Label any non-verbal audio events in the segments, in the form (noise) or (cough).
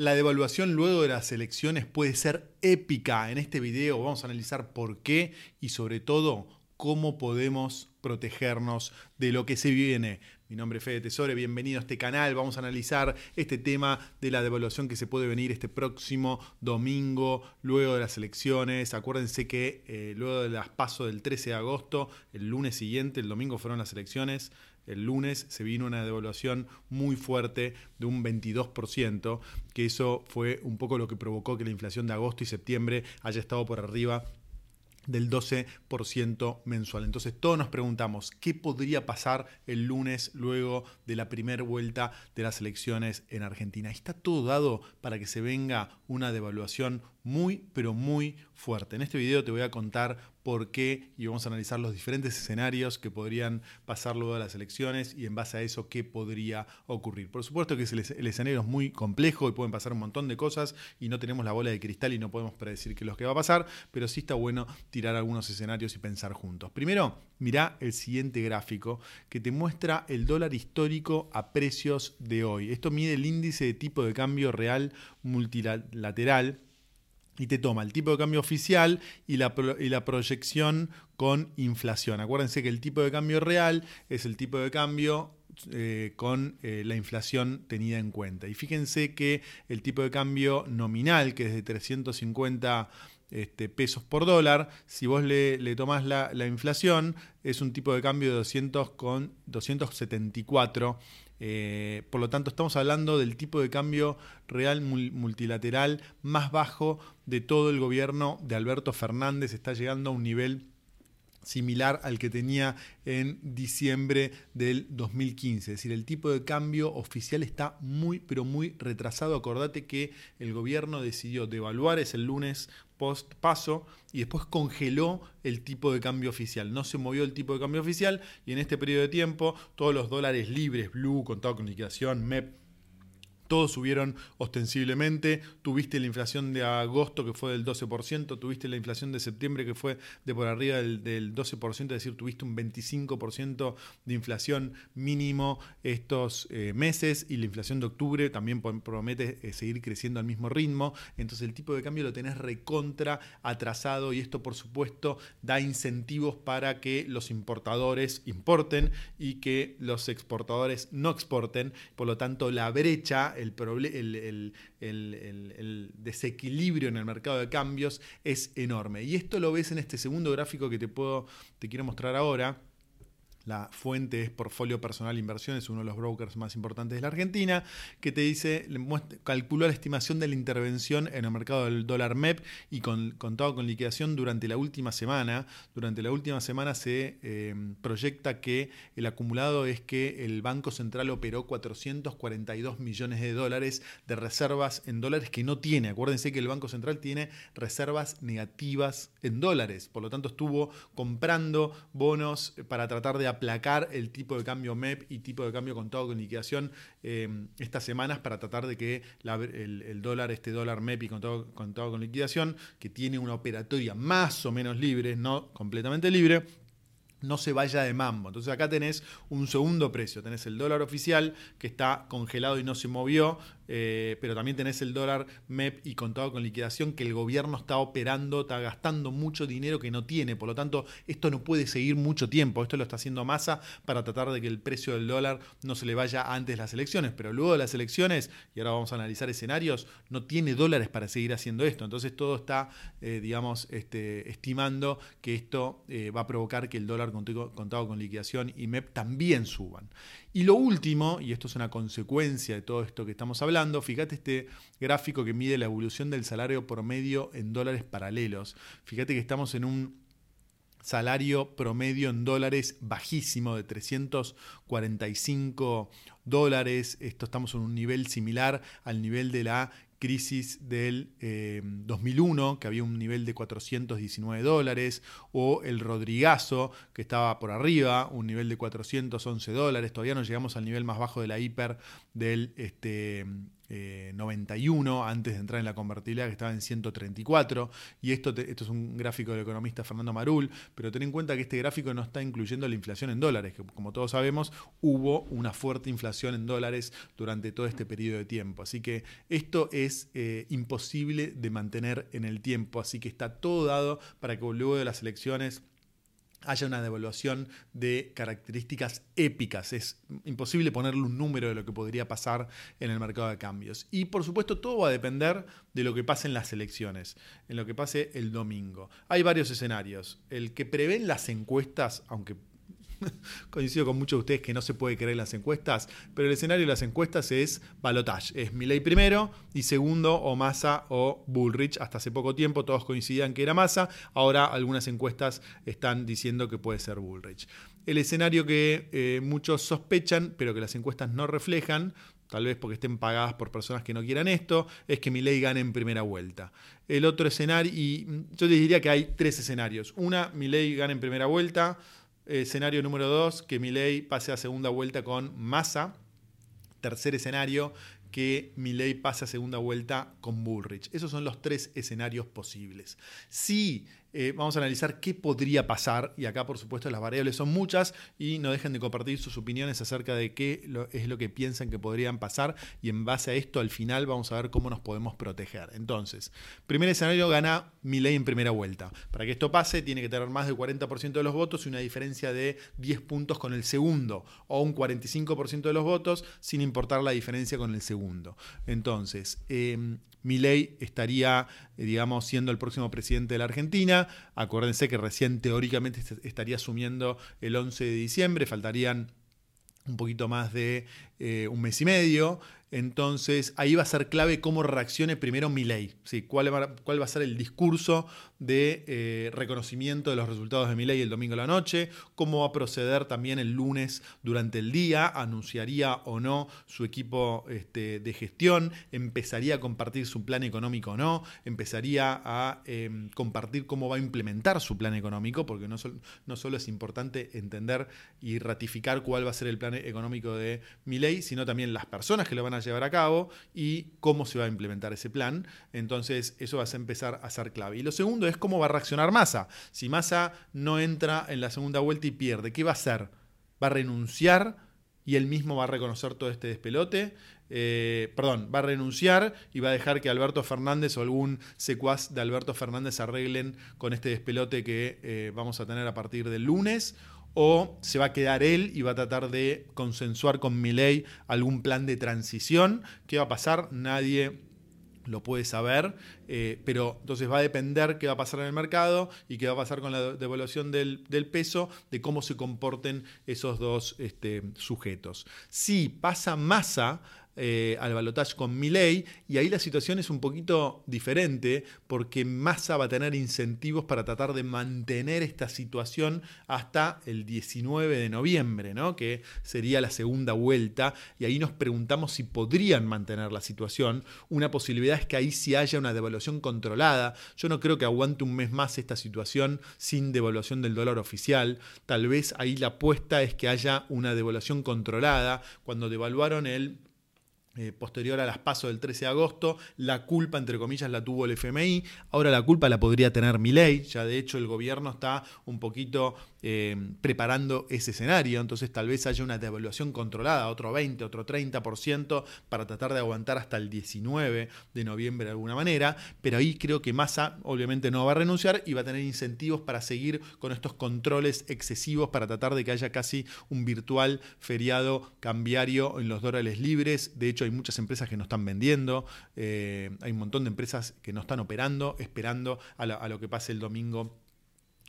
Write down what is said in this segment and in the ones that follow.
La devaluación luego de las elecciones puede ser épica. En este video vamos a analizar por qué y sobre todo cómo podemos protegernos de lo que se viene. Mi nombre es Fede Tesore, bienvenido a este canal. Vamos a analizar este tema de la devaluación que se puede venir este próximo domingo, luego de las elecciones. Acuérdense que eh, luego de las pasos del 13 de agosto, el lunes siguiente, el domingo fueron las elecciones el lunes se vino una devaluación muy fuerte de un 22%, que eso fue un poco lo que provocó que la inflación de agosto y septiembre haya estado por arriba del 12% mensual. Entonces todos nos preguntamos, ¿qué podría pasar el lunes luego de la primera vuelta de las elecciones en Argentina? Está todo dado para que se venga una devaluación muy, pero muy fuerte. En este video te voy a contar por qué y vamos a analizar los diferentes escenarios que podrían pasar luego de las elecciones y en base a eso qué podría ocurrir. Por supuesto que el, escenario es muy complejo y pueden pasar un montón de cosas y no tenemos la bola de cristal y no podemos predecir qué es lo que va a pasar, pero sí está bueno tirar algunos escenarios y pensar juntos. Primero, mira el siguiente gráfico que te muestra el dólar histórico a precios de hoy. Esto mide el índice de tipo de cambio real multilateral y te toma el tipo de cambio oficial y la, y la, proyección con inflación. Acuérdense que el tipo de cambio real es el tipo de cambio eh, con eh, la inflación tenida en cuenta. Y fíjense que el tipo de cambio nominal, que es de 350 este, pesos por dólar, si vos le, le tomás la, la, inflación, es un tipo de cambio de 200 con 274 eh, por lo tanto, estamos hablando del tipo de cambio real multilateral más bajo de todo el gobierno de Alberto Fernández. Está llegando a un nivel similar al que tenía en diciembre del 2015. Es decir, el tipo de cambio oficial está muy, pero muy retrasado. Acordate que el gobierno decidió devaluar ese lunes post paso y después congeló el tipo de cambio oficial. No se movió el tipo de cambio oficial y en este periodo de tiempo todos los dólares libres, blue, contado con liquidación, MEP, todos subieron ostensiblemente, tuviste la inflación de agosto que fue del 12%, tuviste la inflación de septiembre que fue de por arriba del, 12%, es decir, tuviste un 25% de inflación mínimo estos eh, meses. Y la inflación de octubre también promete eh, seguir creciendo al mismo ritmo, entonces el tipo de cambio lo tenés recontra atrasado y esto por supuesto da incentivos para que los importadores importen y que los exportadores no exporten, por lo tanto la brecha el, el, desequilibrio en el mercado de cambios es enorme. Y esto lo ves en este segundo gráfico que te, puedo, te quiero mostrar ahora la fuente es Portfolio Personal Inversiones, uno de los brokers más importantes de la Argentina, que te dice, calculó la estimación de la intervención en el mercado del dólar MEP y con, contado con liquidación durante la última semana. Durante la última semana se eh, proyecta que el acumulado es que el Banco Central operó 442 millones de dólares de reservas en dólares que no tiene. Acuérdense que el Banco Central tiene reservas negativas en dólares, por lo tanto estuvo comprando bonos para tratar de aplacar el tipo de cambio MEP y tipo de cambio contado con liquidación eh, estas semanas para tratar de que el, dólar, este dólar MEP y contado, contado con liquidación, que tiene una operatoria más o menos libre, no completamente libre, no se vaya de mambo. Entonces acá tenés un segundo precio, tenés el dólar oficial que está congelado y no se movió, eh, pero también tenés el dólar MEP y contado con liquidación que el gobierno está operando, está gastando mucho dinero que no tiene, por lo tanto esto no puede seguir mucho tiempo, esto lo está haciendo masa para tratar de que el precio del dólar no se le vaya antes de las elecciones, pero luego de las elecciones, y ahora vamos a analizar escenarios, no tiene dólares para seguir haciendo esto, entonces todo está, eh, digamos, este, estimando que esto eh, va a provocar que el dólar contado con liquidación y MEP también suban. Y lo último, y esto es una consecuencia de todo esto que estamos hablando, fíjate este gráfico que mide la evolución del salario promedio en dólares paralelos. Fíjate que estamos en un salario promedio en dólares bajísimo de 345 dólares. Esto estamos en un nivel similar al nivel de la crisis del 2001, eh, que había un nivel de 419 dólares, o el Rodrigazo, que estaba por arriba, un nivel de 411 dólares. Todavía no llegamos al nivel más bajo de la hiper del este, 91 antes de entrar en la convertibilidad que estaba en 134 y esto, esto es un gráfico del economista Fernando Marul, pero ten en cuenta que este gráfico no está incluyendo la inflación en dólares, que como todos sabemos hubo una fuerte inflación en dólares durante todo este periodo de tiempo, así que esto es eh, imposible de mantener en el tiempo, así que está todo dado para que luego de las elecciones haya una devaluación de características épicas. Es imposible ponerle un número de lo que podría pasar en el mercado de cambios. Y por supuesto todo va a depender de lo que pase en las elecciones, en lo que pase el domingo. Hay varios escenarios. El que prevén las encuestas, aunque (laughs) coincido con muchos de ustedes que no se puede creer las encuestas, pero el escenario de las encuestas es balotage. Es Milley primero y segundo o Massa o Bullrich. Hasta hace poco tiempo todos coincidían que era Massa. Ahora algunas encuestas están diciendo que puede ser Bullrich. El escenario que eh, muchos sospechan, pero que las encuestas no reflejan, tal vez porque estén pagadas por personas que no quieran esto, es que Milley gane en primera vuelta. El otro escenario, y yo les diría que hay tres escenarios. Una, Milley gane en primera vuelta. Escenario número dos, que Milei pase a segunda vuelta con Massa. Tercer escenario, que Milei pase a segunda vuelta con Bullrich. Esos son los tres escenarios posibles. Si eh, vamos a analizar qué podría pasar y acá por supuesto las variables son muchas y no dejen de compartir sus opiniones acerca de qué es lo que piensan que podrían pasar y en base a esto al final vamos a ver cómo nos podemos proteger. Entonces, primer escenario gana ley en primera vuelta. Para que esto pase tiene que tener más del 40% de los votos y una diferencia de 10 puntos con el segundo o un 45% de los votos sin importar la diferencia con el segundo. Entonces, eh, Milei estaría, eh, digamos, siendo el próximo presidente de la Argentina. Acuérdense que recién teóricamente estaría asumiendo el 11 de diciembre, faltarían un poquito más de eh, un mes y medio. Entonces ahí va a ser clave cómo reaccione primero Milei, ¿sí? ¿Cuál, va, ¿Cuál, va, a ser el discurso de eh, reconocimiento de los resultados de Milei el domingo a la noche? ¿Cómo va a proceder también el lunes durante el día? ¿Anunciaría o no su equipo este, de gestión? ¿Empezaría a compartir su plan económico o no? ¿Empezaría a em, compartir cómo va a implementar su plan económico? Porque no, no solo es importante entender y ratificar cuál va a ser el plan económico de Milei, sino también las personas que lo van llevar a cabo y cómo se va a implementar ese plan. Entonces, eso va a empezar a ser clave. Y lo segundo es cómo va a reaccionar Massa. Si Massa no entra en la segunda vuelta y pierde, ¿qué va a hacer? ¿Va a renunciar y él mismo va a reconocer todo este despelote? Eh, perdón, va a renunciar y va a dejar que Alberto Fernández o algún secuaz de Alberto Fernández arreglen con este despelote que eh, vamos a tener a partir del lunes o se va a quedar él y va a tratar de consensuar con Milei algún plan de transición. ¿Qué va a pasar? Nadie lo puede saber, eh, pero entonces va a depender qué va a pasar en el mercado y qué va a pasar con la devaluación del, peso, de cómo se comporten esos dos este, sujetos. Si pasa masa, eh, al balotaje con Milley y ahí la situación es un poquito diferente porque Massa va a tener incentivos para tratar de mantener esta situación hasta el 19 de noviembre, ¿no? que sería la segunda vuelta y ahí nos preguntamos si podrían mantener la situación. Una posibilidad es que ahí sí haya una devaluación controlada. Yo no creo que aguante un mes más esta situación sin devaluación del dólar oficial. Tal vez ahí la apuesta es que haya una devaluación controlada. Cuando devaluaron el eh, posterior a las pasos del 13 de agosto, la culpa, entre comillas, la tuvo el FMI, ahora la culpa la podría tener Milei, ya de hecho el gobierno está un poquito eh, preparando ese escenario, entonces tal vez haya una devaluación controlada, otro 20, otro 30%, para tratar de aguantar hasta el 19 de noviembre de alguna manera, pero ahí creo que Massa obviamente no va a renunciar y va a tener incentivos para seguir con estos controles excesivos para tratar de que haya casi un virtual feriado cambiario en los dólares libres, de hecho hay muchas empresas que no están vendiendo, eh, hay un montón de empresas que no están operando, esperando a, lo que pase el domingo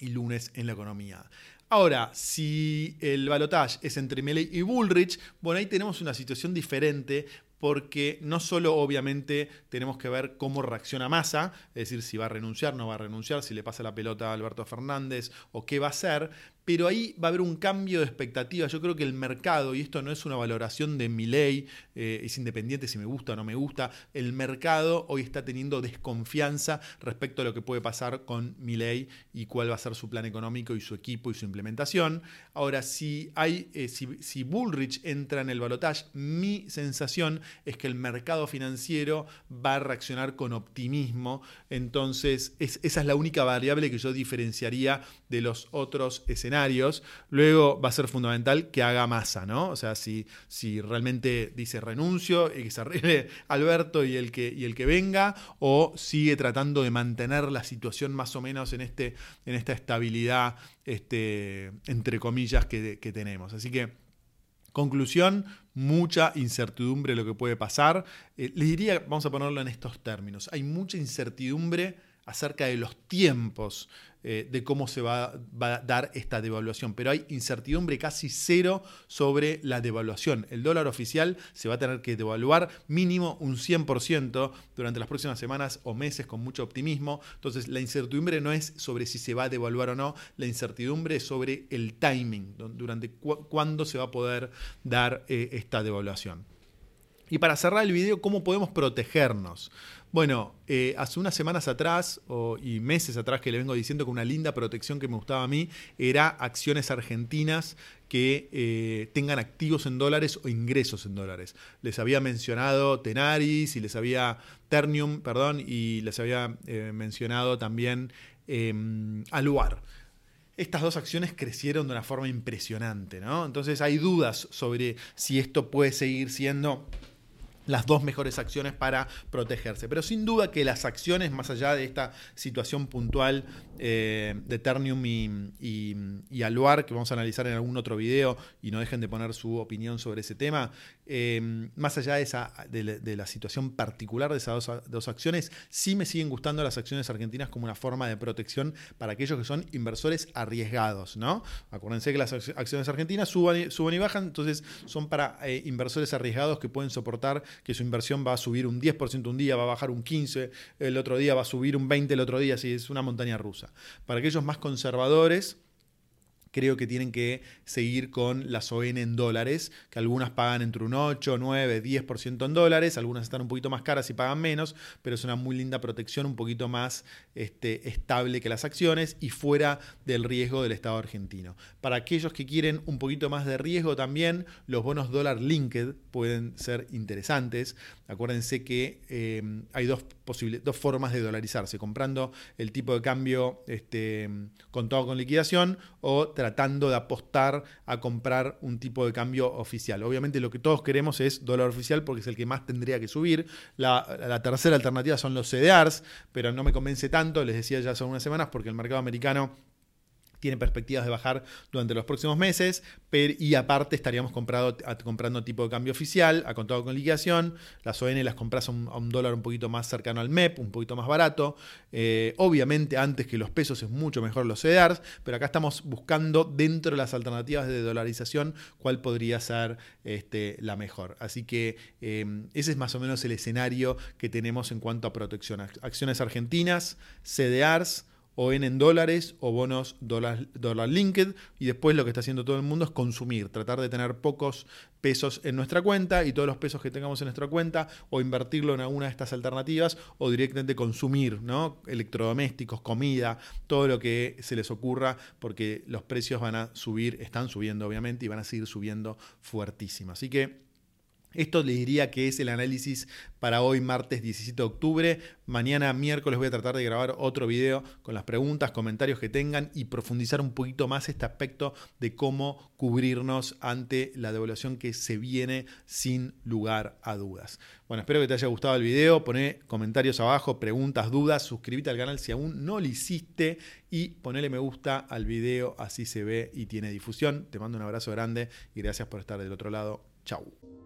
y lunes en la economía. Ahora, si el balotaje es entre Milley y Bullrich, bueno, ahí tenemos una situación diferente porque no solo obviamente tenemos que ver cómo reacciona Massa, es decir, si va a renunciar, no va a renunciar, si le pasa la pelota a Alberto Fernández o qué va a hacer, pero ahí va a haber un cambio de expectativa. Yo creo que el mercado, y esto no es una valoración de mi ley, eh, es independiente si me gusta o no me gusta, el mercado hoy está teniendo desconfianza respecto a lo que puede pasar con mi ley y cuál va a ser su plan económico y su equipo y su implementación. Ahora, si, hay, eh, si, Bullrich entra en el balotaje, mi sensación es que el mercado financiero va a reaccionar con optimismo. Entonces, esa es la única variable que yo diferenciaría de los otros escenarios. Luego va a ser fundamental que haga masa, ¿no? O sea, si, si realmente dice renuncio y que se arregle (laughs) Alberto y el, que, y el que venga, o sigue tratando de mantener la situación más o menos en, este, en esta estabilidad, este, entre comillas, que, tenemos. Así que Conclusión, mucha incertidumbre lo que puede pasar. Eh, les diría, vamos a ponerlo en estos términos, hay mucha incertidumbre acerca de los tiempos eh, de cómo se va, a dar esta devaluación, pero hay incertidumbre casi cero sobre la devaluación. El dólar oficial se va a tener que devaluar mínimo un 100% durante las próximas semanas o meses con mucho optimismo. Entonces la incertidumbre no es sobre si se va a devaluar o no, la incertidumbre es sobre el timing, durante cuándo se va a poder dar eh, esta devaluación. Y para cerrar el video, ¿cómo podemos protegernos? Bueno, eh, hace unas semanas atrás y meses atrás que le vengo diciendo que una linda protección que me gustaba a mí era acciones argentinas que eh, tengan activos en dólares o ingresos en dólares. Les había mencionado Tenaris y les había Ternium, perdón, y les había eh, mencionado también em, Aluar estas dos acciones crecieron de una forma impresionante, ¿no? Entonces hay dudas sobre si esto puede seguir siendo las dos mejores acciones para protegerse. Pero sin duda que las acciones, más allá de esta situación puntual eh, de Ternium y, Aluar, que vamos a analizar en algún otro video, y no dejen de poner su opinión sobre ese tema, eh, más allá de, esa, de, la, situación particular de esas dos, acciones, sí me siguen gustando las acciones argentinas como una forma de protección para aquellos que son inversores arriesgados. ¿no? Acuérdense que las acciones argentinas suben y bajan, entonces son para eh, inversores arriesgados que pueden soportar que su inversión va a subir un 10% un día, va a bajar un 15%, el otro día va a subir un 20% el otro día, así es una montaña rusa. Para aquellos más conservadores, creo que tienen que seguir con las ON en dólares, que algunas pagan entre un 8, 9, 10% en dólares, algunas están un poquito más caras y pagan menos, pero es una muy linda protección, un poquito más este, estable que las acciones y fuera del riesgo del Estado argentino. Para aquellos que quieren un poquito más de riesgo también, los bonos dólar linked pueden ser interesantes. Acuérdense que eh, hay dos, dos formas de dolarizarse, comprando el tipo de cambio este, contado con liquidación o tratando de apostar a comprar un tipo de cambio oficial. Obviamente lo que todos queremos es dólar oficial porque es el que más tendría que subir. La, tercera alternativa son los CDRs, pero no me convence tanto, les decía ya hace unas semanas, porque el mercado americano tiene perspectivas de bajar durante los próximos meses, y aparte estaríamos comprando, tipo de cambio oficial, a contado con liquidación, las ON las compras a un, dólar un poquito más cercano al MEP, un poquito más barato, eh, obviamente antes que los pesos es mucho mejor los CDRs, pero acá estamos buscando dentro de las alternativas de dolarización cuál podría ser este, la mejor. Así que eh, ese es más o menos el escenario que tenemos en cuanto a protección. Acciones argentinas, CDRs, o en, dólares o bonos dólar linked y después lo que está haciendo todo el mundo es consumir, tratar de tener pocos pesos en nuestra cuenta y todos los pesos que tengamos en nuestra cuenta o invertirlo en alguna de estas alternativas o directamente consumir, ¿no? Electrodomésticos, comida, todo lo que se les ocurra porque los precios van a subir, están subiendo obviamente y van a seguir subiendo fuertísimo. Así que esto les diría que es el análisis para hoy, martes 17 de octubre. Mañana, miércoles, voy a tratar de grabar otro video con las preguntas, comentarios que tengan y profundizar un poquito más este aspecto de cómo cubrirnos ante la devaluación que se viene sin lugar a dudas. Bueno, espero que te haya gustado el video. Poné comentarios abajo, preguntas, dudas. Suscríbete al canal si aún no lo hiciste y ponele me gusta al video, así se ve y tiene difusión. Te mando un abrazo grande y gracias por estar del otro lado. Chau.